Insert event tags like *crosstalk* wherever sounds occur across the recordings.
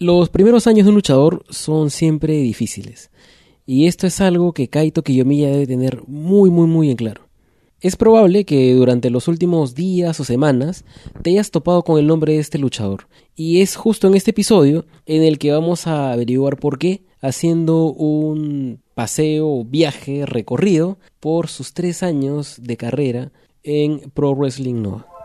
Los primeros años de un luchador son siempre difíciles, y esto es algo que Kaito Kiyomiya debe tener muy muy muy en claro. Es probable que durante los últimos días o semanas te hayas topado con el nombre de este luchador, y es justo en este episodio en el que vamos a averiguar por qué, haciendo un paseo, viaje, recorrido por sus tres años de carrera en Pro Wrestling Noah.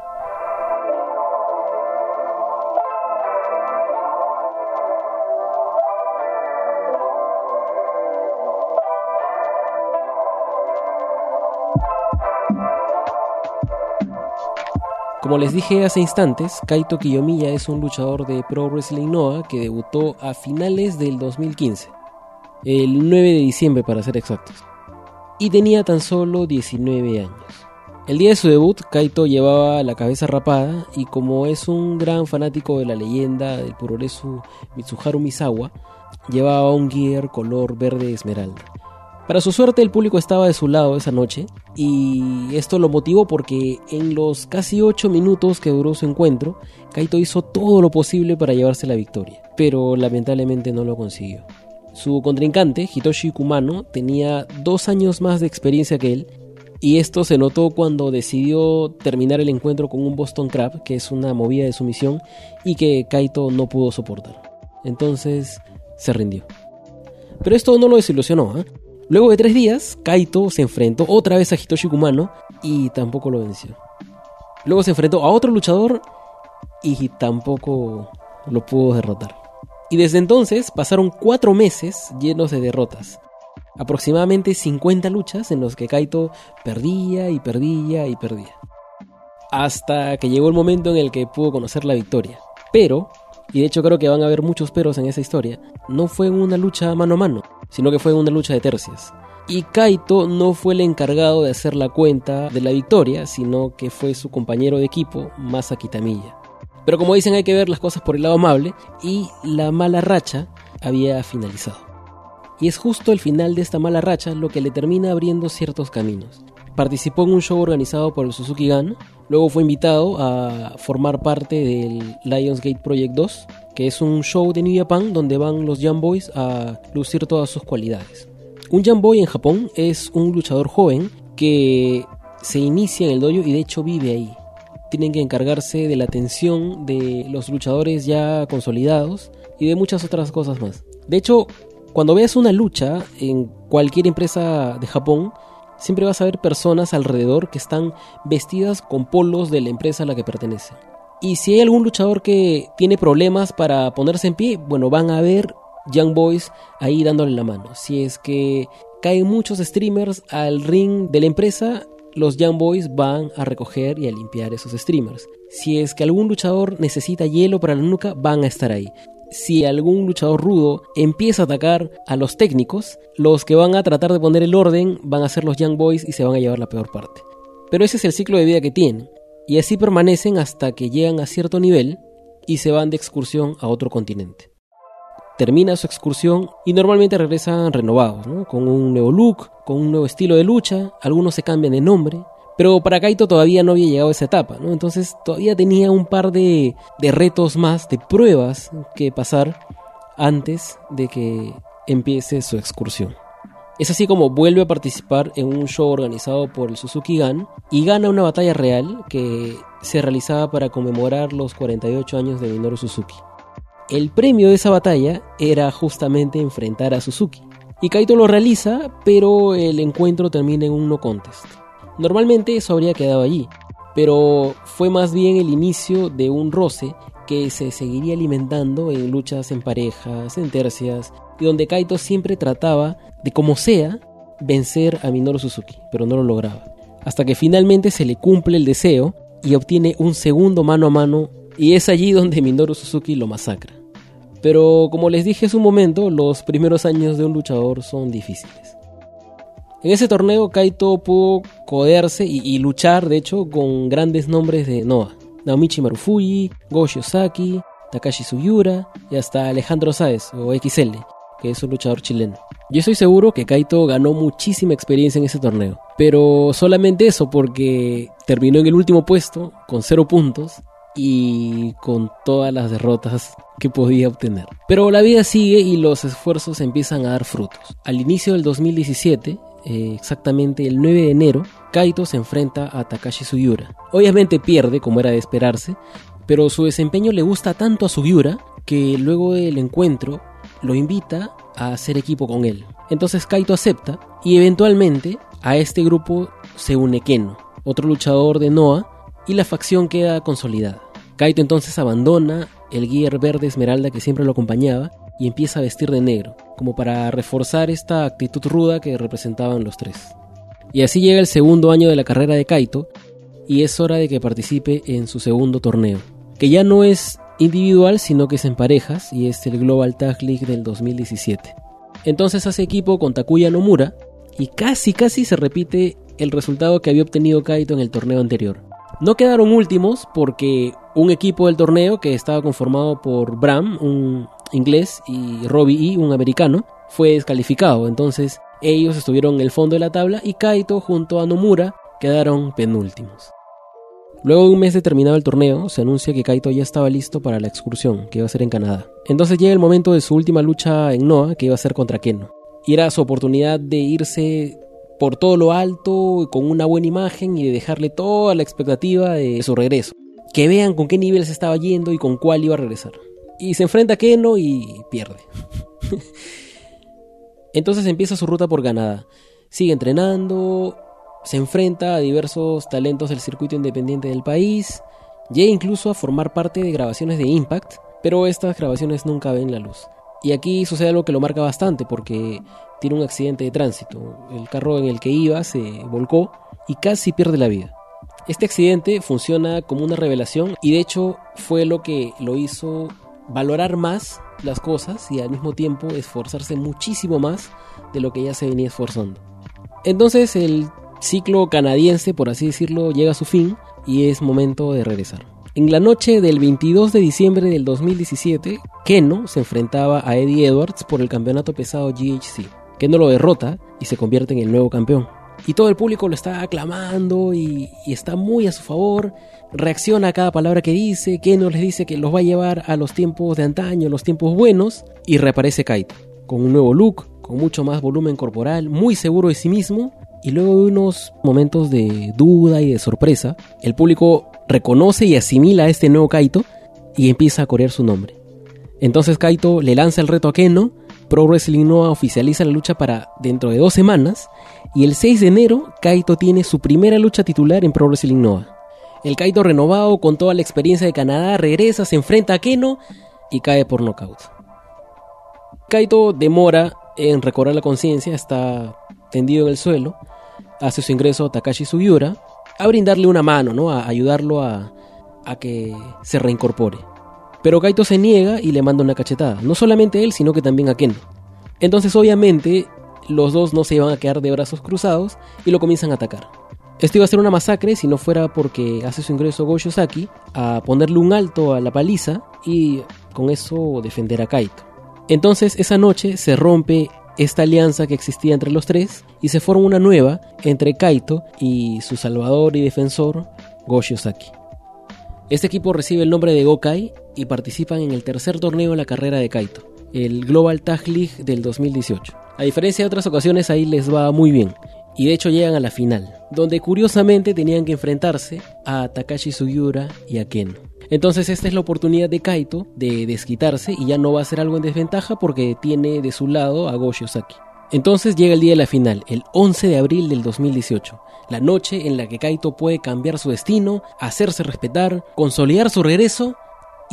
Como les dije hace instantes, Kaito Kiyomiya es un luchador de Pro Wrestling Noah que debutó a finales del 2015, el 9 de diciembre para ser exactos, y tenía tan solo 19 años. El día de su debut, Kaito llevaba la cabeza rapada y como es un gran fanático de la leyenda del puroresu Mitsuharu Misawa, llevaba un gear color verde esmeralda. Para su suerte el público estaba de su lado esa noche y esto lo motivó porque en los casi 8 minutos que duró su encuentro, Kaito hizo todo lo posible para llevarse la victoria, pero lamentablemente no lo consiguió. Su contrincante, Hitoshi Kumano, tenía dos años más de experiencia que él y esto se notó cuando decidió terminar el encuentro con un Boston Crab, que es una movida de sumisión y que Kaito no pudo soportar. Entonces se rindió. Pero esto no lo desilusionó. ¿eh? Luego de tres días, Kaito se enfrentó otra vez a Hitoshi Kumano y tampoco lo venció. Luego se enfrentó a otro luchador y tampoco lo pudo derrotar. Y desde entonces pasaron cuatro meses llenos de derrotas. Aproximadamente 50 luchas en los que Kaito perdía y perdía y perdía. Hasta que llegó el momento en el que pudo conocer la victoria. Pero, y de hecho creo que van a haber muchos peros en esa historia, no fue una lucha mano a mano, sino que fue una lucha de tercias. Y Kaito no fue el encargado de hacer la cuenta de la victoria, sino que fue su compañero de equipo, Masa Kitamiya. Pero como dicen, hay que ver las cosas por el lado amable, y la mala racha había finalizado. Y es justo el final de esta mala racha lo que le termina abriendo ciertos caminos. Participó en un show organizado por el Suzuki Gun, luego fue invitado a formar parte del Lionsgate Project 2, que es un show de New Japan donde van los Young Boys a lucir todas sus cualidades. Un Young Boy en Japón es un luchador joven que se inicia en el dojo y de hecho vive ahí. Tienen que encargarse de la atención de los luchadores ya consolidados y de muchas otras cosas más. De hecho, cuando veas una lucha en cualquier empresa de Japón, siempre vas a ver personas alrededor que están vestidas con polos de la empresa a la que pertenecen. Y si hay algún luchador que tiene problemas para ponerse en pie, bueno, van a ver Young Boys ahí dándole la mano. Si es que caen muchos streamers al ring de la empresa, los Young Boys van a recoger y a limpiar esos streamers. Si es que algún luchador necesita hielo para la nuca, van a estar ahí. Si algún luchador rudo empieza a atacar a los técnicos, los que van a tratar de poner el orden van a ser los Young Boys y se van a llevar la peor parte. Pero ese es el ciclo de vida que tienen y así permanecen hasta que llegan a cierto nivel y se van de excursión a otro continente. Termina su excursión y normalmente regresan renovados, con un nuevo look, con un nuevo estilo de lucha, algunos se cambian de nombre, pero para Kaito todavía no había llegado a esa etapa, entonces todavía tenía un par de, de retos más, de pruebas que pasar antes de que empiece su excursión. Es así como vuelve a participar en un show organizado por el Suzuki Gun y gana una batalla real que se realizaba para conmemorar los 48 años de Minoru Suzuki. El premio de esa batalla era justamente enfrentar a Suzuki. Y Kaito lo realiza, pero el encuentro termina en un no contest. Normalmente eso habría quedado allí, pero fue más bien el inicio de un roce que se seguiría alimentando en luchas en parejas, en tercias, y donde Kaito siempre trataba de como sea vencer a Minoru Suzuki, pero no lo lograba. Hasta que finalmente se le cumple el deseo y obtiene un segundo mano a mano y es allí donde Minoru Suzuki lo masacra. Pero como les dije hace un momento, los primeros años de un luchador son difíciles. En ese torneo Kaito pudo codearse y, luchar, de hecho, con grandes nombres de Noah. Naomichi Marufuji, Go Shiosaki, Takashi Suyura y hasta Alejandro Sáez o XL, que es un luchador chileno. Yo estoy seguro que Kaito ganó muchísima experiencia en ese torneo, pero solamente eso porque terminó en el último puesto con cero puntos y con todas las derrotas que podía obtener. Pero la vida sigue y los esfuerzos empiezan a dar frutos. Al inicio del 2017, eh, exactamente el 9 de enero, Kaito se enfrenta a Takashi Sugiura. Obviamente pierde, como era de esperarse, pero su desempeño le gusta tanto a Sugiura que luego del encuentro lo invita a hacer equipo con él. Entonces Kaito acepta y eventualmente a este grupo se une Keno, otro luchador de Noah, y la facción queda consolidada. Kaito entonces abandona el gear verde esmeralda que siempre lo acompañaba y empieza a vestir de negro, como para reforzar esta actitud ruda que representaban los tres. Y así llega el segundo año de la carrera de Kaito y es hora de que participe en su segundo torneo, que ya no es individual sino que es en parejas y es el Global Tag League del 2017. Entonces hace equipo con Takuya Nomura y casi casi se repite el resultado que había obtenido Kaito en el torneo anterior. No quedaron últimos porque un equipo del torneo que estaba conformado por Bram, un inglés, y Robbie E, un americano, fue descalificado. Entonces ellos estuvieron en el fondo de la tabla y Kaito junto a Nomura quedaron penúltimos. Luego de un mes de terminado el torneo, se anuncia que Kaito ya estaba listo para la excursión, que iba a ser en Canadá. Entonces llega el momento de su última lucha en Noah, que iba a ser contra Keno. Y era su oportunidad de irse por todo lo alto, con una buena imagen y de dejarle toda la expectativa de su regreso. Que vean con qué nivel se estaba yendo y con cuál iba a regresar. Y se enfrenta a Keno y pierde. *laughs* Entonces empieza su ruta por Canadá. Sigue entrenando, se enfrenta a diversos talentos del circuito independiente del país, llega incluso a formar parte de grabaciones de Impact, pero estas grabaciones nunca ven la luz. Y aquí sucede algo que lo marca bastante porque tiene un accidente de tránsito. El carro en el que iba se volcó y casi pierde la vida. Este accidente funciona como una revelación y de hecho fue lo que lo hizo valorar más las cosas y al mismo tiempo esforzarse muchísimo más de lo que ya se venía esforzando. Entonces el ciclo canadiense, por así decirlo, llega a su fin y es momento de regresar. En la noche del 22 de diciembre del 2017, Keno se enfrentaba a Eddie Edwards por el campeonato pesado GHC. Keno lo derrota y se convierte en el nuevo campeón. Y todo el público lo está aclamando y, está muy a su favor. Reacciona a cada palabra que dice. Keno les dice que los va a llevar a los tiempos de antaño, los tiempos buenos. Y reaparece Kaito, con un nuevo look, con mucho más volumen corporal, muy seguro de sí mismo. Y luego de unos momentos de duda y de sorpresa, el público reconoce y asimila a este nuevo Kaito y empieza a corear su nombre. Entonces Kaito le lanza el reto a Keno, Pro Wrestling Noah oficializa la lucha para dentro de dos semanas y el 6 de enero Kaito tiene su primera lucha titular en Pro Wrestling Noah. El Kaito renovado con toda la experiencia de Canadá regresa, se enfrenta a Keno y cae por nocaut. Kaito demora en recobrar la conciencia, está tendido en el suelo, hace su ingreso a Takashi Sugiura a brindarle una mano, ¿no? A ayudarlo a, a que se reincorpore. Pero Kaito se niega y le manda una cachetada. No solamente él, sino que también a Ken. Entonces, obviamente, los dos no se iban a quedar de brazos cruzados y lo comienzan a atacar. Esto iba a ser una masacre si no fuera porque hace su ingreso Go Saki a ponerle un alto a la paliza y con eso defender a Kaito. Entonces, esa noche se rompe esta alianza que existía entre los tres y se forma una nueva entre Kaito y su salvador y defensor Ozaki. Este equipo recibe el nombre de Gokai y participan en el tercer torneo de la carrera de Kaito, el Global Tag League del 2018. A diferencia de otras ocasiones ahí les va muy bien y de hecho llegan a la final, donde curiosamente tenían que enfrentarse a Takashi Sugiura y a Ken. Entonces esta es la oportunidad de Kaito de desquitarse y ya no va a ser algo en desventaja porque tiene de su lado a Goshi Ozaki. Entonces llega el día de la final, el 11 de abril del 2018, la noche en la que Kaito puede cambiar su destino, hacerse respetar, consolidar su regreso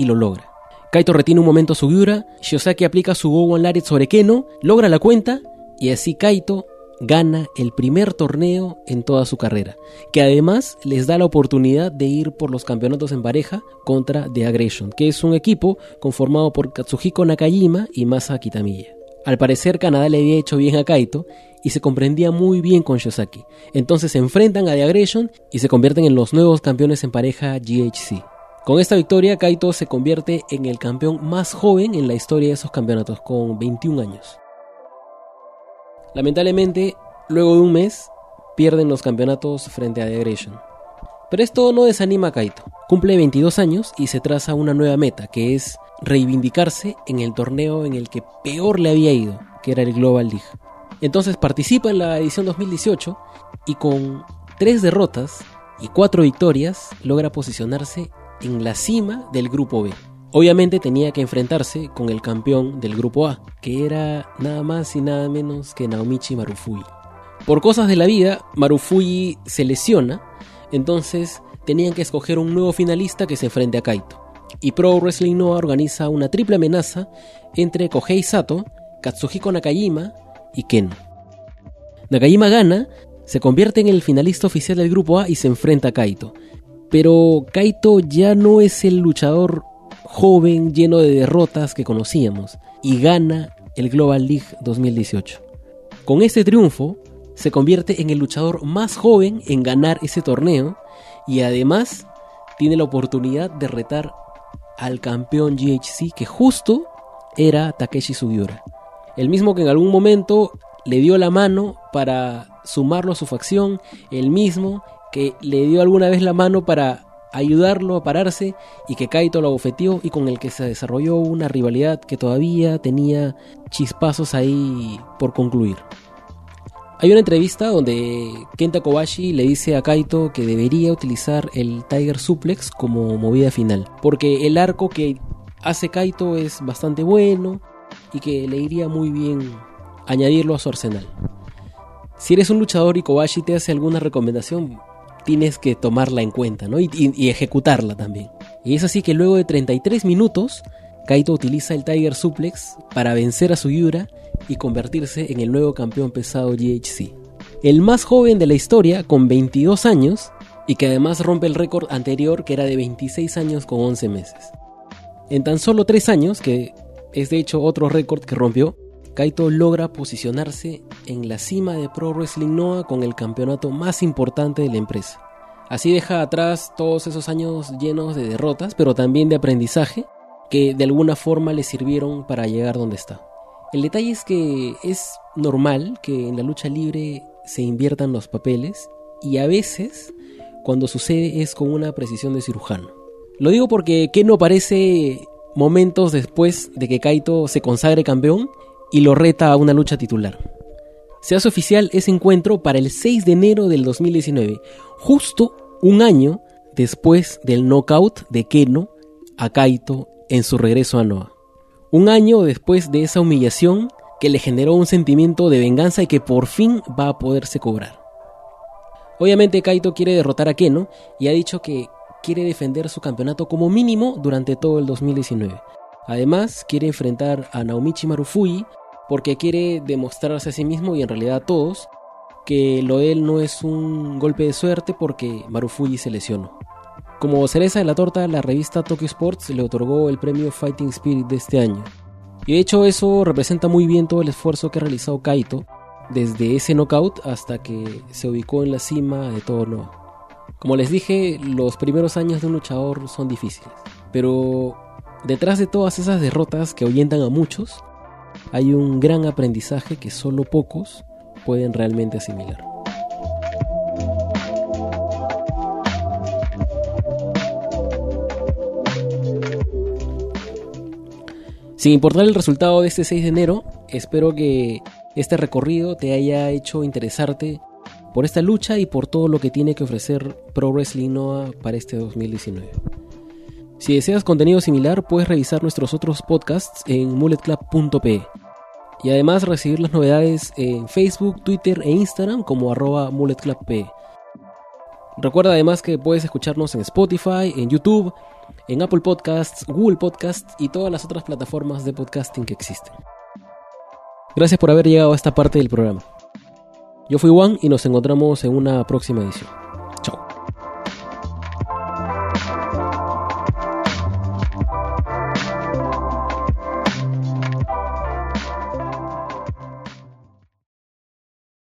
y lo logra. Kaito retiene un momento a Sugiura, Shiosaki aplica su Go One Lariat sobre Keno, logra la cuenta y así Kaito gana el primer torneo en toda su carrera, que además les da la oportunidad de ir por los campeonatos en pareja contra The Aggression, que es un equipo conformado por Katsuhiko Nakajima y Masa Kitamiya. Al parecer Canadá le había hecho bien a Kaito y se comprendía muy bien con Shosaki. Entonces se enfrentan a The Aggression y se convierten en los nuevos campeones en pareja GHC. Con esta victoria Kaito se convierte en el campeón más joven en la historia de esos campeonatos, con 21 años. Lamentablemente, luego de un mes, pierden los campeonatos frente a The Aggression. Pero esto no desanima a Kaito. Cumple 22 años y se traza una nueva meta, que es reivindicarse en el torneo en el que peor le había ido, que era el Global League. Entonces participa en la edición 2018 y con tres derrotas y cuatro victorias logra posicionarse en la cima del grupo B. Obviamente tenía que enfrentarse con el campeón del grupo A, que era nada más y nada menos que Naomichi Marufuji. Por cosas de la vida, Marufuji se lesiona, entonces tenían que escoger un nuevo finalista que se enfrente a Kaito. Y Pro Wrestling Noah organiza una triple amenaza entre Kohei Sato, Katsuhiko Nakajima y Ken. Nakajima gana, se convierte en el finalista oficial del grupo A y se enfrenta a Kaito. Pero Kaito ya no es el luchador joven lleno de derrotas que conocíamos y gana el Global League 2018. Con este triunfo, se convierte en el luchador más joven en ganar ese torneo y además tiene la oportunidad de retar al campeón GHC que justo era Takeshi Sugiura. El mismo que en algún momento le dio la mano para sumarlo a su facción, el mismo que le dio alguna vez la mano para ayudarlo a pararse y que Kaito lo abofeteó y con el que se desarrolló una rivalidad que todavía tenía chispazos ahí por concluir. Hay una entrevista donde Kenta Kobashi le dice a Kaito que debería utilizar el Tiger Suplex como movida final, porque el arco que hace Kaito es bastante bueno y que le iría muy bien añadirlo a su arsenal. Si eres un luchador y Kobashi te hace alguna recomendación, tienes que tomarla en cuenta ¿no? y, ejecutarla también. Y es así que luego de 33 minutos, Kaito utiliza el Tiger Suplex para vencer a Sugiura y convertirse en el nuevo campeón pesado GHC. El más joven de la historia, con 22 años, y que además rompe el récord anterior que era de 26 años con 11 meses. En tan solo 3 años, que es de hecho otro récord que rompió, Kaito logra posicionarse en la cima de Pro Wrestling Noah con el campeonato más importante de la empresa. Así deja atrás todos esos años llenos de derrotas, pero también de aprendizaje, que de alguna forma le sirvieron para llegar donde está. El detalle es que es normal que en la lucha libre se inviertan los papeles y a veces cuando sucede es con una precisión de cirujano. Lo digo porque no aparece momentos después de que Kaito se consagre campeón y lo reta a una lucha titular. Se hace oficial ese encuentro para el 6 de enero del 2019, justo un año después del knockout de Keno a Kaito en su regreso a Noah. Un año después de esa humillación que le generó un sentimiento de venganza y que por fin va a poderse cobrar. Obviamente Kaito quiere derrotar a Keno y ha dicho que quiere defender su campeonato como mínimo durante todo el 2019. Además, quiere enfrentar a Naomichi Marufuji porque quiere demostrarse a sí mismo y en realidad a todos que lo de él no es un golpe de suerte porque Marufuji se lesionó. Como cereza de la torta, la revista Tokyo Sports le otorgó el premio Fighting Spirit de este año. Y de hecho eso representa muy bien todo el esfuerzo que ha realizado Kaito desde ese knockout hasta que se ubicó en la cima de todo Noah. Como les dije, los primeros años de un luchador son difíciles, pero detrás de todas esas derrotas que ahuyentan a muchos, hay un gran aprendizaje que solo pocos pueden realmente asimilar. Sin importar el resultado de este 6 de enero, espero que este recorrido te haya hecho interesarte por esta lucha y por todo lo que tiene que ofrecer Pro Wrestling Noah para este 2019. Si deseas contenido similar, puedes revisar nuestros otros podcasts en mulletclub.pe y además recibir las novedades en Facebook, Twitter e Instagram como arroba mulletclub.pe. Recuerda además que puedes escucharnos en Spotify, en YouTube, en Apple Podcasts, Google Podcasts y todas las otras plataformas de podcasting que existen. Gracias por haber llegado a esta parte del programa. Yo fui Juan y nos encontramos en una próxima edición.